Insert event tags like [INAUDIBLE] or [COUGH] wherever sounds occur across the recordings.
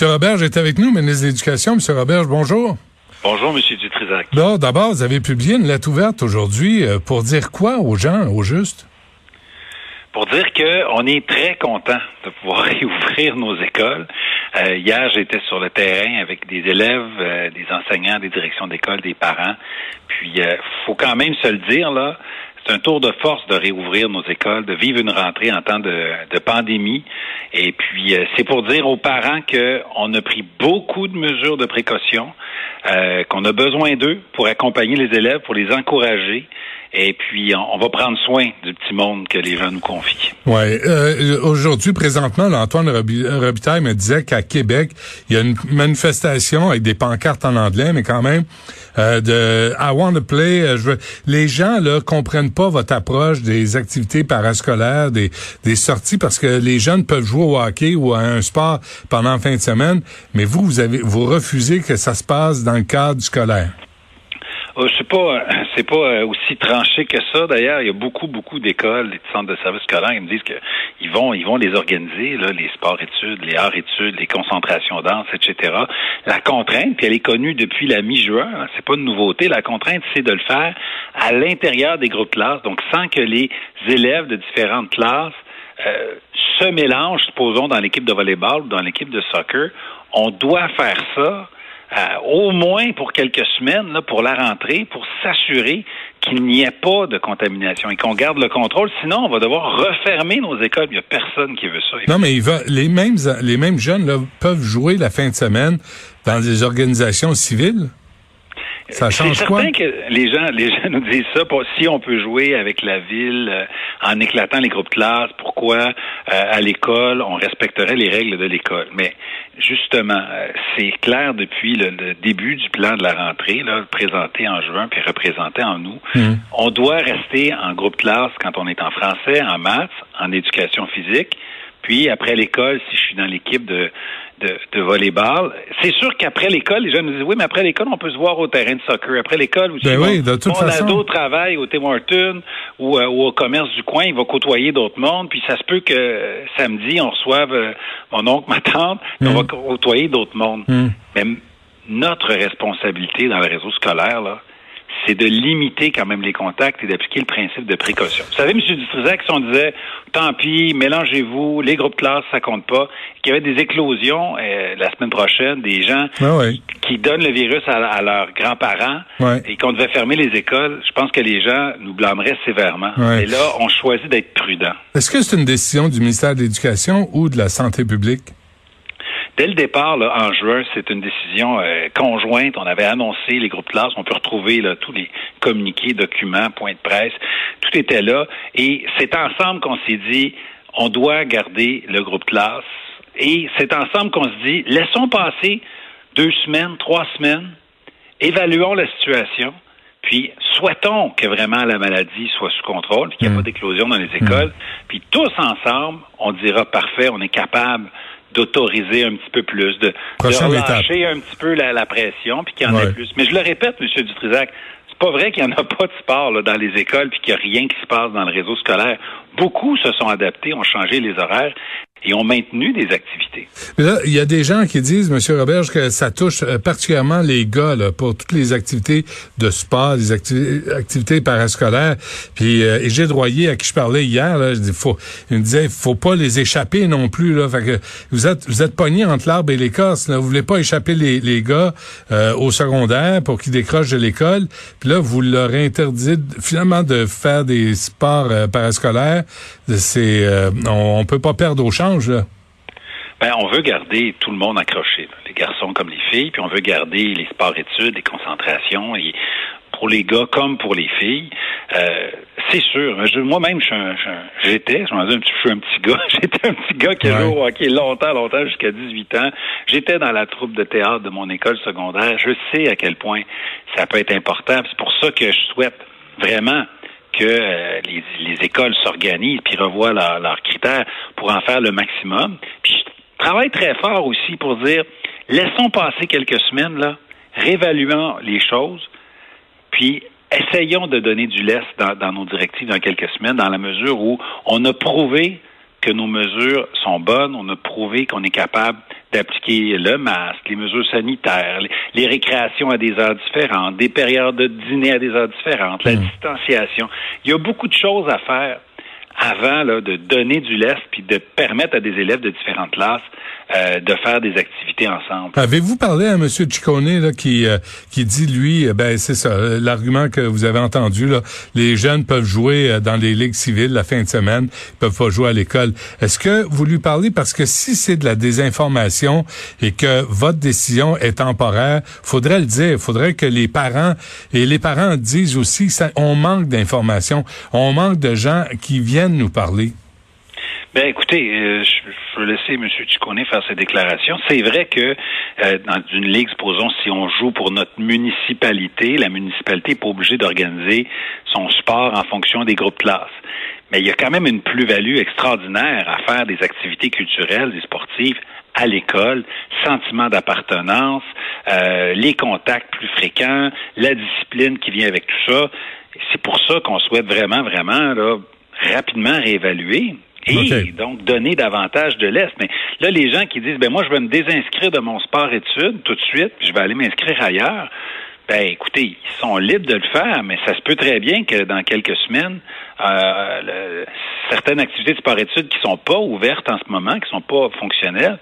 M. Roberge est avec nous, ministre de l'Éducation. M. Roberge, bonjour. Bonjour, M. Dutrisac. D'abord, vous avez publié une lettre ouverte aujourd'hui euh, pour dire quoi aux gens, au juste? Pour dire qu'on est très content de pouvoir [LAUGHS] réouvrir nos écoles. Euh, hier, j'étais sur le terrain avec des élèves, euh, des enseignants, des directions d'école, des parents. Puis, il faut quand même se le dire, là, c'est un tour de force de réouvrir nos écoles, de vivre une rentrée en temps de, pandémie. Et puis, euh, c'est pour dire aux parents qu'on a pris beaucoup de mesures de précaution, euh, qu'on a besoin d'eux pour accompagner les élèves, pour les encourager. Et puis, on, va prendre soin du petit monde que les gens nous confient. Ouais. Euh, aujourd'hui, présentement, Antoine Robitaille me disait qu'à Québec, il y a une manifestation avec des pancartes en anglais, mais quand même, euh, de I want to play. Euh. Les gens là comprennent pas votre approche des activités parascolaires, des, des sorties, parce que les jeunes peuvent jouer au hockey ou à un sport pendant la fin de semaine, mais vous, vous avez vous refusez que ça se passe dans le cadre scolaire. Oh, c'est pas c'est pas euh, aussi tranché que ça. D'ailleurs, il y a beaucoup beaucoup d'écoles, des centres de services scolaires qui me disent qu'ils vont ils vont les organiser là, les sports études, les arts études, les concentrations danse, etc. La contrainte, puis elle est connue depuis la mi-juin. Hein, c'est pas une nouveauté. La contrainte, c'est de le faire à l'intérieur des groupes de classe, donc sans que les élèves de différentes classes euh, se mélangent, supposons dans l'équipe de volleyball ou dans l'équipe de soccer. On doit faire ça euh, au moins pour quelques semaines, pour la rentrée, pour s'assurer qu'il n'y ait pas de contamination et qu'on garde le contrôle. Sinon, on va devoir refermer nos écoles. Il n'y a personne qui veut ça. Non, mais il va, les mêmes les mêmes jeunes peuvent jouer la fin de semaine dans des organisations civiles. Ça change C'est certain que les gens, les gens nous disent ça. Pour, si on peut jouer avec la ville euh, en éclatant les groupes de classe, pourquoi euh, à l'école on respecterait les règles de l'école Mais justement, euh, c'est clair depuis le, début du plan de la rentrée, là, présenté en juin puis représenté en août. Mmh. On doit rester en groupe de classe quand on est en français, en maths, en éducation physique. Puis après l'école, si je suis dans l'équipe de de, de volleyball. C'est sûr qu'après l'école, les jeunes me disent oui, mais après l'école, on peut se voir au terrain de soccer. Après l'école, aussi, ben oui, de toute mon ado travaille au Tim Hortons ou, euh, ou, au commerce du coin, il va côtoyer d'autres mondes. Puis ça se peut que samedi, on reçoive euh, mon oncle, [LAUGHS] ma tante, on va mm. côtoyer d'autres mondes. Mm. Mais notre responsabilité dans le réseau scolaire, là, c'est de limiter quand même les contacts et d'appliquer le principe de précaution. Vous savez, M. Dutrisac, si on disait, tant pis, mélangez-vous, les groupes de classe, ça compte pas, qu'il y avait des éclosions euh, la semaine prochaine, des gens ah qui, donnent le virus à, leurs grands-parents et qu'on devait fermer les écoles, je pense que les gens nous blâmeraient sévèrement. Et là, on choisit d'être prudent. Est-ce que c'est une décision du ministère de l'Éducation ou de la Santé publique? Dès le départ, en juin, c'est une décision euh, conjointe. On avait annoncé les groupes de classe. On peut retrouver tous les communiqués, documents, points de presse. Tout était là. Et c'est ensemble qu'on s'est dit, on doit garder le groupe de classe. Et c'est ensemble qu'on se dit, laissons passer deux semaines, trois semaines, évaluons la situation. Puis souhaitons que vraiment la maladie soit sous contrôle, qu'il n'y ait pas mmh. d'éclosion dans les écoles. Mmh. Puis tous ensemble, on dira parfait, on est capable d'autoriser un petit peu plus, de, relâcher un petit peu la, pression, puis qu'il y en ait plus. Mais je le répète, M. Dutrisac, c'est pas vrai qu'il n'y en a pas de sport dans les écoles, puis qu'il n'y a rien qui se passe dans le réseau scolaire. Beaucoup se sont adaptés, ont changé les horaires et ont maintenu des activités. Mais là, il y a des gens qui disent, Monsieur Roberge, que ça touche euh, particulièrement les gars là, pour toutes les activités de sport, des activités parascolaires. Puis euh, et j'ai Droyer, à qui je parlais hier, là, je dis, faut, il me disait, faut pas les échapper non plus. Là, fait que vous êtes vous êtes pognés entre l'arbre et l'écorce. Vous voulez pas échapper les, les gars euh, au secondaire pour qu'ils décrochent de l'école. Puis là, vous leur interdit finalement de faire des sports euh, parascolaires. C'est on, on peut pas perdre ben, on veut garder tout le monde accroché, les garçons comme les filles, puis on veut garder les sports-études, les concentrations, et pour les gars comme pour les filles. Euh, c'est sûr. Moi-même, j'étais, je, je, je suis un petit gars. [LAUGHS] J'étais un petit gars qui a joué au hockey longtemps, longtemps, jusqu'à 18 ans. J'étais dans la troupe de théâtre de mon école secondaire. Je sais à quel point ça peut être important. C'est pour ça que je souhaite vraiment que euh, les, les, écoles s'organisent puis revoient leurs critères pour en faire le maximum. Puis je travaille très fort aussi pour dire laissons passer quelques semaines là, réévaluons les choses, puis essayons de donner du lest dans, dans nos directives dans quelques semaines, dans la mesure où on a prouvé que nos mesures sont bonnes, on a prouvé qu'on est capable d'appliquer le masque, les mesures sanitaires, les, récréations à des heures différentes, des périodes de dîner à des heures différentes, la mmh. distanciation. Il y a beaucoup de choses à faire avant de donner du lest puis de permettre à des élèves de différentes classes euh, de faire des activités ensemble. Avez-vous parlé à M. Ciccone là, qui euh, qui dit lui euh, ben c'est ça l'argument que vous avez entendu là les jeunes peuvent jouer dans les ligues civiles la fin de semaine ils peuvent pas jouer à l'école. Est-ce que vous lui parlez parce que si c'est de la désinformation et que votre décision est temporaire, faudrait le dire, faudrait que les parents et les parents disent aussi ça, on manque d'informations, on manque de gens qui viennent nous parler. Ben écoutez, euh, je, vais laisser M. Ciccone faire ses déclarations. C'est vrai que euh, dans une ligue, supposons, si on joue pour notre municipalité, la municipalité n'est pas obligée d'organiser son sport en fonction des groupes de classe. Mais il y a quand même une plus-value extraordinaire à faire des activités culturelles et sportives à l'école, sentiment d'appartenance, euh, les contacts plus fréquents, la discipline qui vient avec tout ça. C'est pour ça qu'on souhaite vraiment, vraiment là, rapidement réévaluer et donc donner davantage de l'Est. Mais là, les gens qui disent, ben moi, je vais me désinscrire de mon sport-études tout de suite, puis je vais aller m'inscrire ailleurs. Ben, écoutez, ils sont libres de le faire, mais ça se peut très bien que dans quelques semaines, euh, certaines activités de sport-études qui sont pas ouvertes en ce moment, qui sont pas fonctionnelles,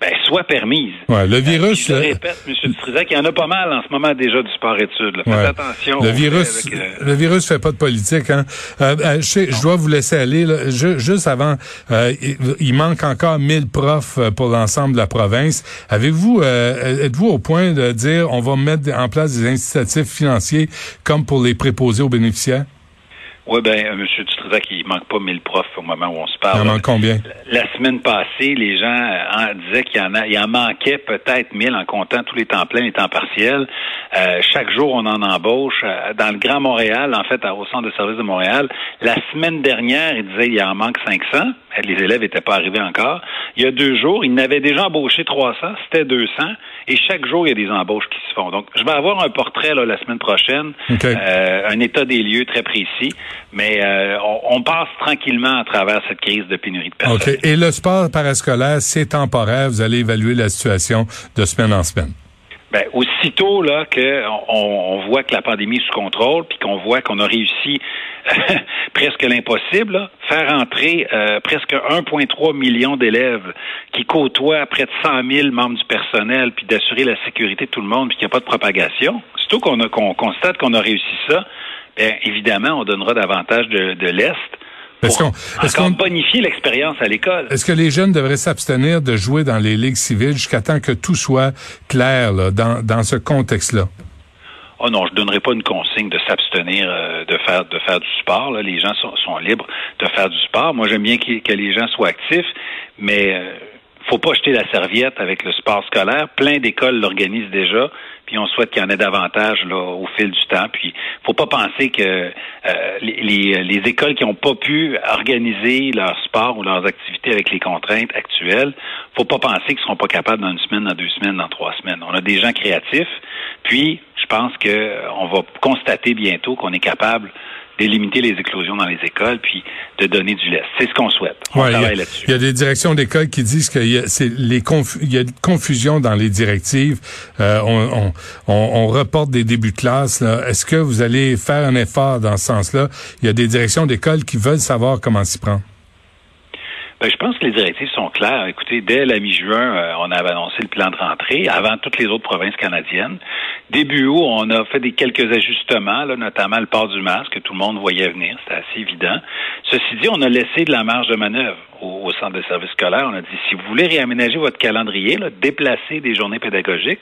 ben, soit permise. Ouais, le virus. je répète, M. Dutrisac, il y en a pas mal en ce moment déjà du sport-études. Faites attention. Le virus, avec, euh... le virus fait pas de politique. Hein. Euh, euh je, je, dois vous laisser aller. Là. juste avant, euh, il manque encore 1000 profs euh, pour l'ensemble de la province. Avez-vous, êtes-vous au point de dire on va mettre en place des incitatifs financiers comme pour les préposés aux bénéficiaires? Oui, ben, M. Dutrisac, il manque pas 1000 profs au moment où on se parle. Il en manque combien? La, semaine passée, les gens euh, disaient qu'il y en a, il en manquait peut-être 1000 en comptant tous les temps pleins, les temps partiels. Euh, chaque jour, on en embauche. Euh, dans le Grand Montréal, en fait, au centre de service de Montréal, la semaine dernière, il disait qu'il en manque 500. Les élèves n'étaient pas arrivés encore. Il y a deux jours, il n'avait déjà embauché 300, c'était 200. Et chaque jour, il y a des embauches qui se font. Donc, je vais avoir un portrait là, la semaine prochaine, un état des lieux très précis. Mais euh, on, passe tranquillement à travers cette crise de pénurie de personnes. Et le sport parascolaire, c'est temporaire. Vous allez évaluer la situation de semaine en semaine. Ben, aussitôt là que on, voit que la pandémie est sous contrôle, puis qu'on voit qu'on a réussi [LAUGHS] presque l'impossible, faire entrer euh, presque 1,3 million d'élèves qui côtoient près de 100 000 membres du personnel, puis d'assurer la sécurité de tout le monde, puis qu'il n'y a pas de propagation. Surtout qu'on qu'on constate qu'on a réussi ça, bien évidemment, on donnera davantage de, de l'Est. Est-ce qu'on bonifier l'expérience à l'école. Est-ce que les jeunes devraient s'abstenir de jouer dans les ligues civiles jusqu'à temps que tout soit clair là, dans, dans ce contexte-là? Oh non, je donnerai pas une consigne de s'abstenir euh, de faire de faire du sport. Là. Les gens sont, sont, libres de faire du sport. Moi, j'aime bien que, les gens soient actifs, mais euh, faut pas jeter la serviette avec le sport scolaire. Plein d'écoles l'organisent déjà, puis on souhaite qu'il y en ait davantage là, au fil du temps. Puis faut pas penser que euh, les, les, écoles qui n'ont pas pu organiser leur sport ou leurs activités avec les contraintes actuelles, faut pas penser qu'ils seront pas capables dans une semaine, dans deux semaines, dans trois semaines. On a des gens créatifs, puis je pense qu'on va constater bientôt qu'on est capable d'éliminer les éclosions dans les écoles, puis de donner du lait. C'est ce qu'on souhaite. On travaille là-dessus. Il y a des directions d'école qui disent qu'il y a les il y a une confusion dans les directives. Euh, on, on, on, reporte des débuts de classe. Est-ce que vous allez faire un effort dans ce sens-là? Il y a des directions d'école qui veulent savoir comment s'y prendre. Ben, je pense que les directives sont claires. Écoutez, dès la mi-juin, euh, on avait annoncé le plan de rentrée avant toutes les autres provinces canadiennes. Début août, on a fait des quelques ajustements, notamment le port du masque, que tout le monde voyait venir, c'était assez évident. Ceci dit, on a laissé de la marge de manœuvre au, centre de services scolaires. On a dit, si vous voulez réaménager votre calendrier, là, déplacer des journées pédagogiques,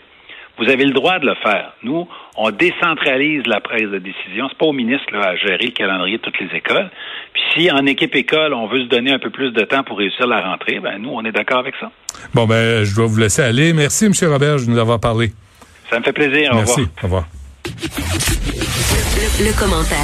vous avez le droit de le faire. Nous, on décentralise la prise de décision. C'est pas au ministre là, à gérer le calendrier de toutes les écoles. Puis si en équipe école, on veut se donner un peu plus de temps pour réussir la rentrée, ben nous, on est d'accord avec ça. Bon ben, je dois vous laisser aller. Merci, M. Robert, de nous avoir parlé. Ça me fait plaisir. Au Merci. Au revoir. le commentaire